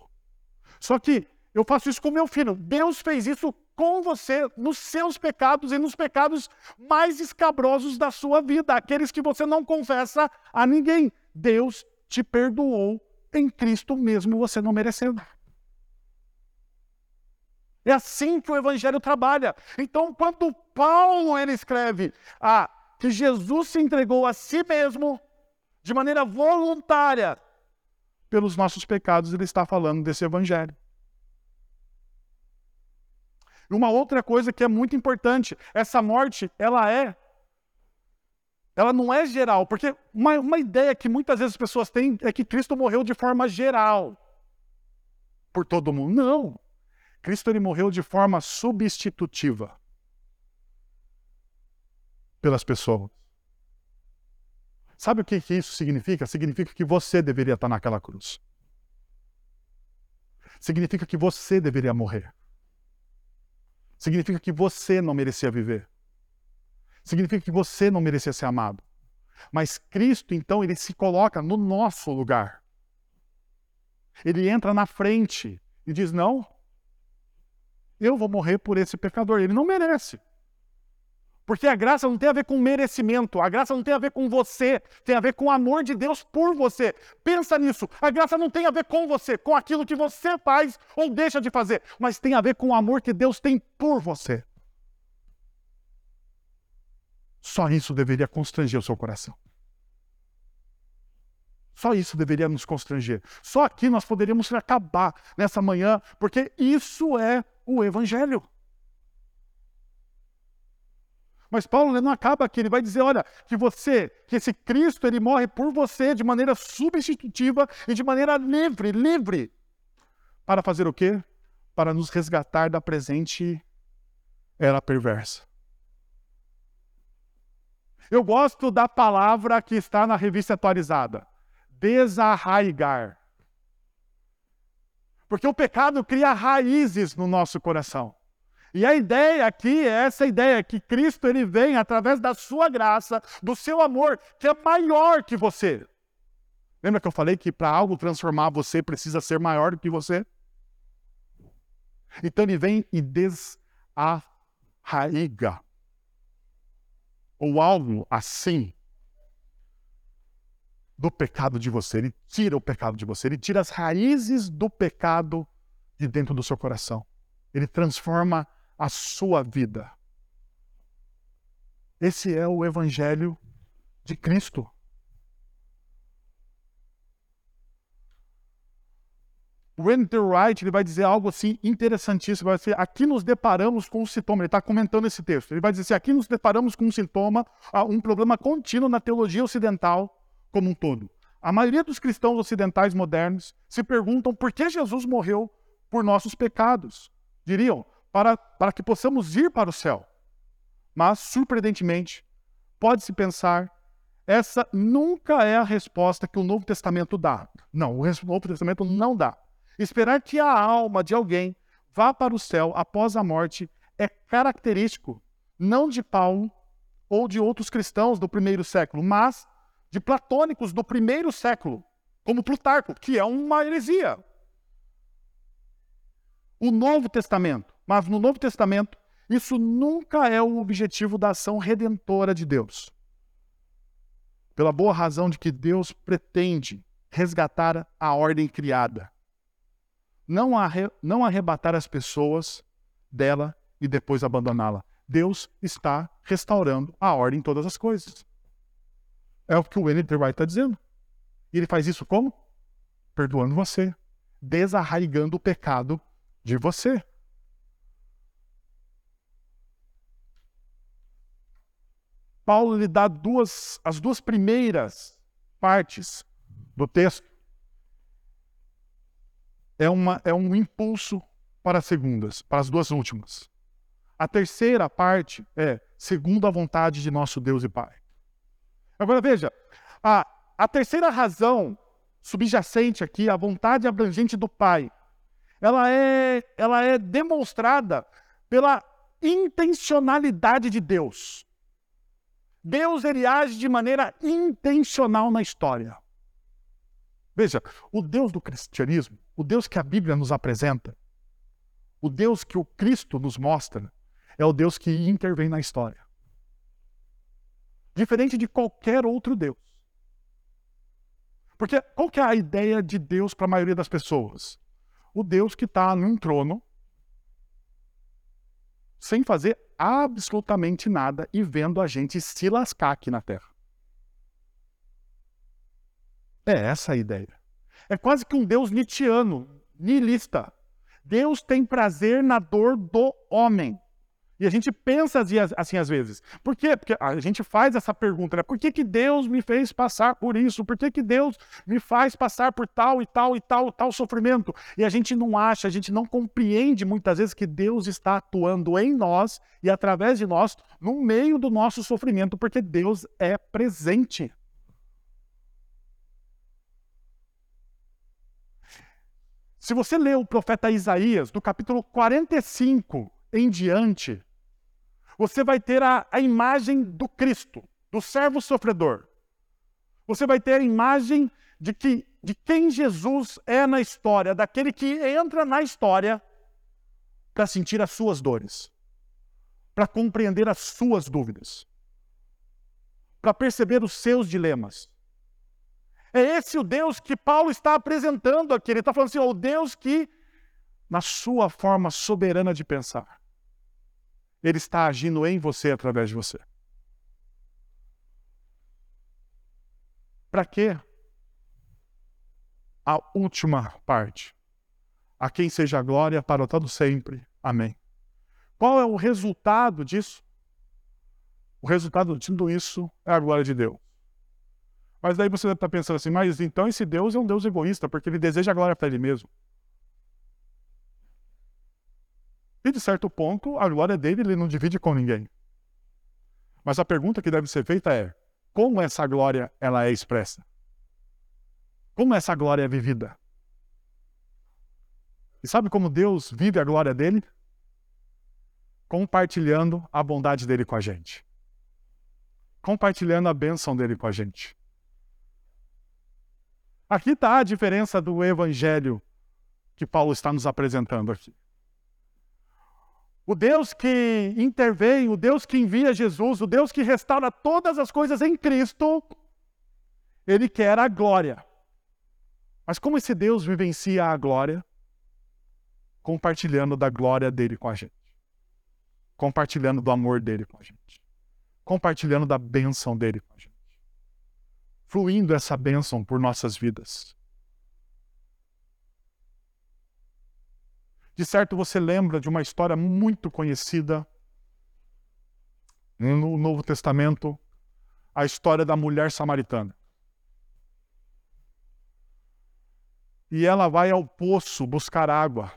Só que eu faço isso com meu filho. Deus fez isso com você nos seus pecados e nos pecados mais escabrosos da sua vida, aqueles que você não confessa a ninguém. Deus te perdoou em Cristo mesmo, você não merecendo. É assim que o evangelho trabalha. Então, quando Paulo ele escreve ah, que Jesus se entregou a si mesmo de maneira voluntária pelos nossos pecados, ele está falando desse evangelho. Uma outra coisa que é muito importante, essa morte, ela é ela não é geral, porque uma, uma ideia que muitas vezes as pessoas têm é que Cristo morreu de forma geral por todo mundo. Não. Cristo ele morreu de forma substitutiva pelas pessoas. Sabe o que, que isso significa? Significa que você deveria estar naquela cruz. Significa que você deveria morrer. Significa que você não merecia viver. Significa que você não merecia ser amado. Mas Cristo, então, ele se coloca no nosso lugar. Ele entra na frente e diz: Não, eu vou morrer por esse pecador. Ele não merece. Porque a graça não tem a ver com merecimento, a graça não tem a ver com você, tem a ver com o amor de Deus por você. Pensa nisso. A graça não tem a ver com você, com aquilo que você faz ou deixa de fazer, mas tem a ver com o amor que Deus tem por você. Só isso deveria constranger o seu coração. Só isso deveria nos constranger. Só aqui nós poderíamos acabar nessa manhã, porque isso é o Evangelho. Mas Paulo não acaba aqui, ele vai dizer, olha, que você, que esse Cristo, ele morre por você de maneira substitutiva e de maneira livre, livre. Para fazer o quê? Para nos resgatar da presente era perversa. Eu gosto da palavra que está na revista atualizada: desarraigar. Porque o pecado cria raízes no nosso coração. E a ideia aqui é essa ideia que Cristo ele vem através da sua graça, do seu amor, que é maior que você. Lembra que eu falei que para algo transformar você precisa ser maior do que você? Então ele vem e desarraiga. Ou algo assim do pecado de você, ele tira o pecado de você, ele tira as raízes do pecado de dentro do seu coração. Ele transforma a sua vida. Esse é o evangelho de Cristo. O Wright ele vai dizer algo assim interessantíssimo. Vai dizer, aqui nos deparamos com um sintoma. Ele está comentando esse texto. Ele vai dizer assim, aqui nos deparamos com um sintoma, um problema contínuo na teologia ocidental como um todo. A maioria dos cristãos ocidentais modernos se perguntam por que Jesus morreu por nossos pecados. Diriam, para, para que possamos ir para o céu. Mas, surpreendentemente, pode-se pensar, essa nunca é a resposta que o Novo Testamento dá. Não, o Novo Testamento não dá. Esperar que a alma de alguém vá para o céu após a morte é característico não de Paulo ou de outros cristãos do primeiro século, mas de platônicos do primeiro século, como Plutarco, que é uma heresia. O Novo Testamento, mas no Novo Testamento, isso nunca é o objetivo da ação redentora de Deus. Pela boa razão de que Deus pretende resgatar a ordem criada, não, arre, não arrebatar as pessoas dela e depois abandoná-la. Deus está restaurando a ordem em todas as coisas. É o que o Wayne White está dizendo. E ele faz isso como? Perdoando você, desarraigando o pecado de você. Paulo lhe dá duas, as duas primeiras partes do texto. É, uma, é um impulso para as segundas, para as duas últimas. A terceira parte é segundo a vontade de nosso Deus e Pai. Agora veja, a, a terceira razão subjacente aqui, a vontade abrangente do Pai, ela é, ela é demonstrada pela intencionalidade de Deus. Deus ele age de maneira intencional na história. Veja, o Deus do cristianismo, o Deus que a Bíblia nos apresenta, o Deus que o Cristo nos mostra, é o Deus que intervém na história. Diferente de qualquer outro Deus. Porque qual que é a ideia de Deus para a maioria das pessoas? O Deus que está num trono, sem fazer absolutamente nada e vendo a gente se lascar aqui na Terra. É essa a ideia. É quase que um Deus nietzschiano, nihilista. Deus tem prazer na dor do homem. E a gente pensa assim, às vezes. Por quê? Porque a gente faz essa pergunta, né? Por que, que Deus me fez passar por isso? Por que, que Deus me faz passar por tal e tal e tal tal sofrimento? E a gente não acha, a gente não compreende muitas vezes que Deus está atuando em nós e através de nós no meio do nosso sofrimento, porque Deus é presente. Se você ler o profeta Isaías, do capítulo 45 em diante, você vai ter a, a imagem do Cristo, do servo sofredor. Você vai ter a imagem de, que, de quem Jesus é na história, daquele que entra na história para sentir as suas dores, para compreender as suas dúvidas, para perceber os seus dilemas. É esse o Deus que Paulo está apresentando aqui. Ele está falando assim: ó, o Deus que, na sua forma soberana de pensar, ele está agindo em você através de você. Para quê? A última parte. A quem seja a glória para todo sempre. Amém. Qual é o resultado disso? O resultado de tudo isso é a glória de Deus. Mas daí você deve estar pensando assim, mas então esse Deus é um Deus egoísta, porque ele deseja a glória para ele mesmo. E de certo ponto, a glória dele ele não divide com ninguém. Mas a pergunta que deve ser feita é: como essa glória ela é expressa? Como essa glória é vivida? E sabe como Deus vive a glória dele? Compartilhando a bondade dele com a gente. Compartilhando a bênção dele com a gente. Aqui está a diferença do evangelho que Paulo está nos apresentando aqui. O Deus que intervém, o Deus que envia Jesus, o Deus que restaura todas as coisas em Cristo, ele quer a glória. Mas como esse Deus vivencia a glória? Compartilhando da glória dele com a gente. Compartilhando do amor dele com a gente. Compartilhando da bênção dele com a gente. Fluindo essa bênção por nossas vidas. De certo, você lembra de uma história muito conhecida no Novo Testamento, a história da mulher samaritana. E ela vai ao poço buscar água,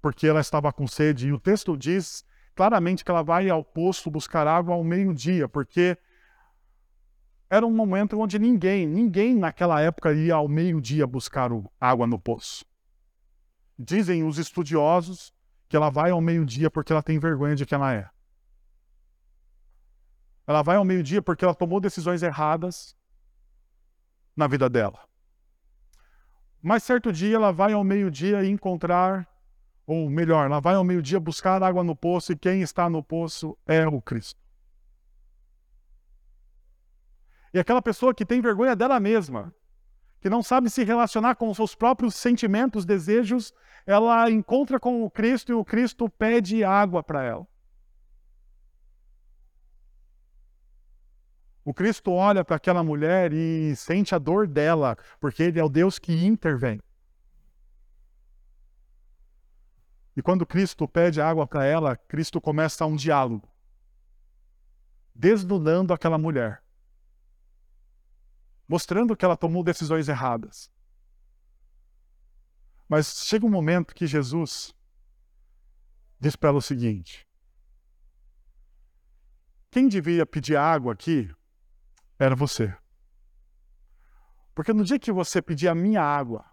porque ela estava com sede. E o texto diz claramente que ela vai ao poço buscar água ao meio-dia, porque era um momento onde ninguém, ninguém naquela época ia ao meio-dia buscar água no poço. Dizem os estudiosos que ela vai ao meio-dia porque ela tem vergonha de quem ela é. Ela vai ao meio-dia porque ela tomou decisões erradas na vida dela. Mas certo dia ela vai ao meio-dia encontrar, ou melhor, ela vai ao meio-dia buscar água no poço e quem está no poço é o Cristo. E aquela pessoa que tem vergonha dela mesma, que não sabe se relacionar com os seus próprios sentimentos, desejos, ela encontra com o Cristo e o Cristo pede água para ela. O Cristo olha para aquela mulher e sente a dor dela, porque Ele é o Deus que intervém. E quando Cristo pede água para ela, Cristo começa um diálogo, desnudando aquela mulher mostrando que ela tomou decisões erradas. Mas chega um momento que Jesus diz para ela o seguinte: quem devia pedir água aqui era você. Porque no dia que você pedir a minha água,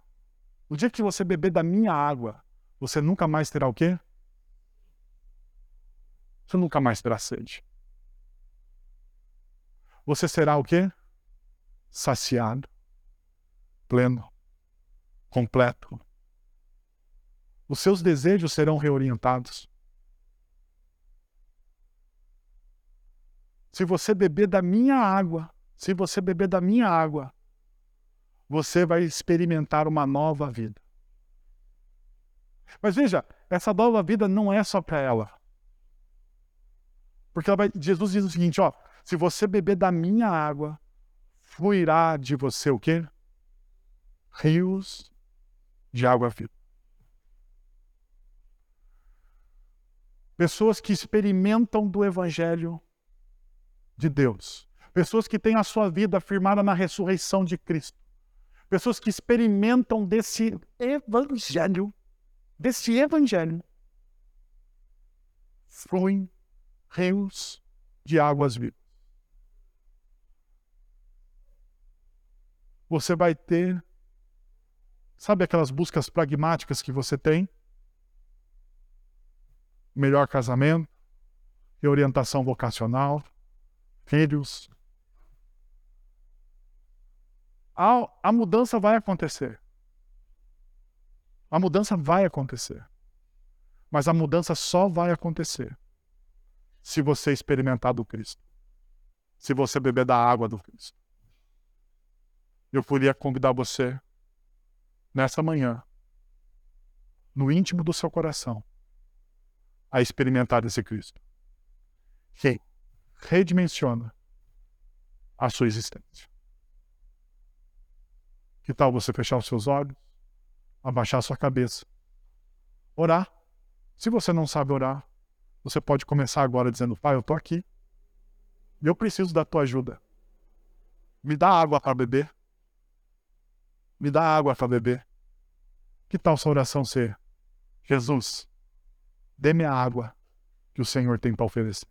no dia que você beber da minha água, você nunca mais terá o quê? Você nunca mais terá sede. você será o quê? Saciado, pleno, completo. Os seus desejos serão reorientados. Se você beber da minha água, se você beber da minha água, você vai experimentar uma nova vida. Mas veja, essa nova vida não é só para ela. Porque vai, Jesus diz o seguinte, ó, se você beber da minha água, fluirá de você o quê? Rios de água viva. Pessoas que experimentam do evangelho de Deus. Pessoas que têm a sua vida afirmada na ressurreição de Cristo. Pessoas que experimentam desse evangelho, desse evangelho, fluem rios de águas vivas. Você vai ter, sabe aquelas buscas pragmáticas que você tem? Melhor casamento, reorientação vocacional, filhos. A, a mudança vai acontecer. A mudança vai acontecer. Mas a mudança só vai acontecer se você experimentar do Cristo. Se você beber da água do Cristo. Eu queria convidar você, nessa manhã, no íntimo do seu coração, a experimentar esse Cristo. Que redimensiona a sua existência. Que tal você fechar os seus olhos, abaixar a sua cabeça, orar? Se você não sabe orar, você pode começar agora dizendo: Pai, eu estou aqui. E eu preciso da tua ajuda. Me dá água para beber. Me dá água para beber. Que tal sua oração ser: Jesus, dê-me a água que o Senhor tem para oferecer?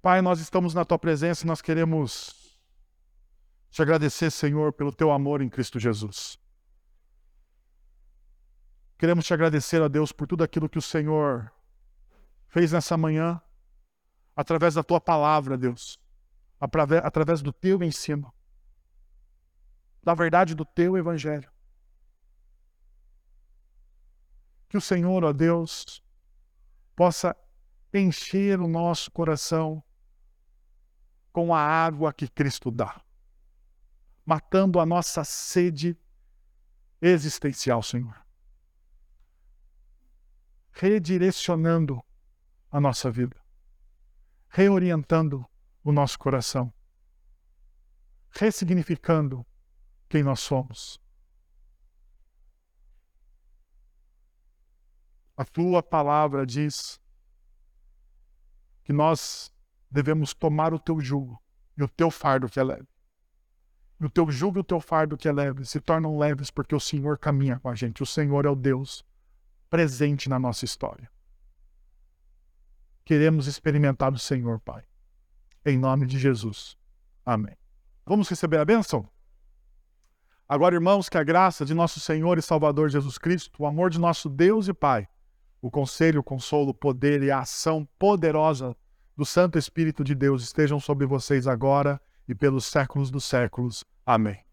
Pai, nós estamos na tua presença e nós queremos te agradecer, Senhor, pelo teu amor em Cristo Jesus. Queremos te agradecer, a Deus, por tudo aquilo que o Senhor fez nessa manhã, através da tua palavra, Deus, através do teu ensino, da verdade do teu evangelho. Que o Senhor, ó Deus, possa encher o nosso coração com a água que Cristo dá, matando a nossa sede existencial, Senhor. Redirecionando a nossa vida, reorientando o nosso coração, ressignificando quem nós somos. A tua palavra diz que nós devemos tomar o teu jugo e o teu fardo que é leve. E o teu jugo e o teu fardo que é leve se tornam leves porque o Senhor caminha com a gente. O Senhor é o Deus presente na nossa história. Queremos experimentar o Senhor, Pai. Em nome de Jesus. Amém. Vamos receber a bênção? Agora, irmãos, que a graça de nosso Senhor e Salvador Jesus Cristo, o amor de nosso Deus e Pai, o conselho, o consolo, o poder e a ação poderosa do Santo Espírito de Deus estejam sobre vocês agora e pelos séculos dos séculos. Amém.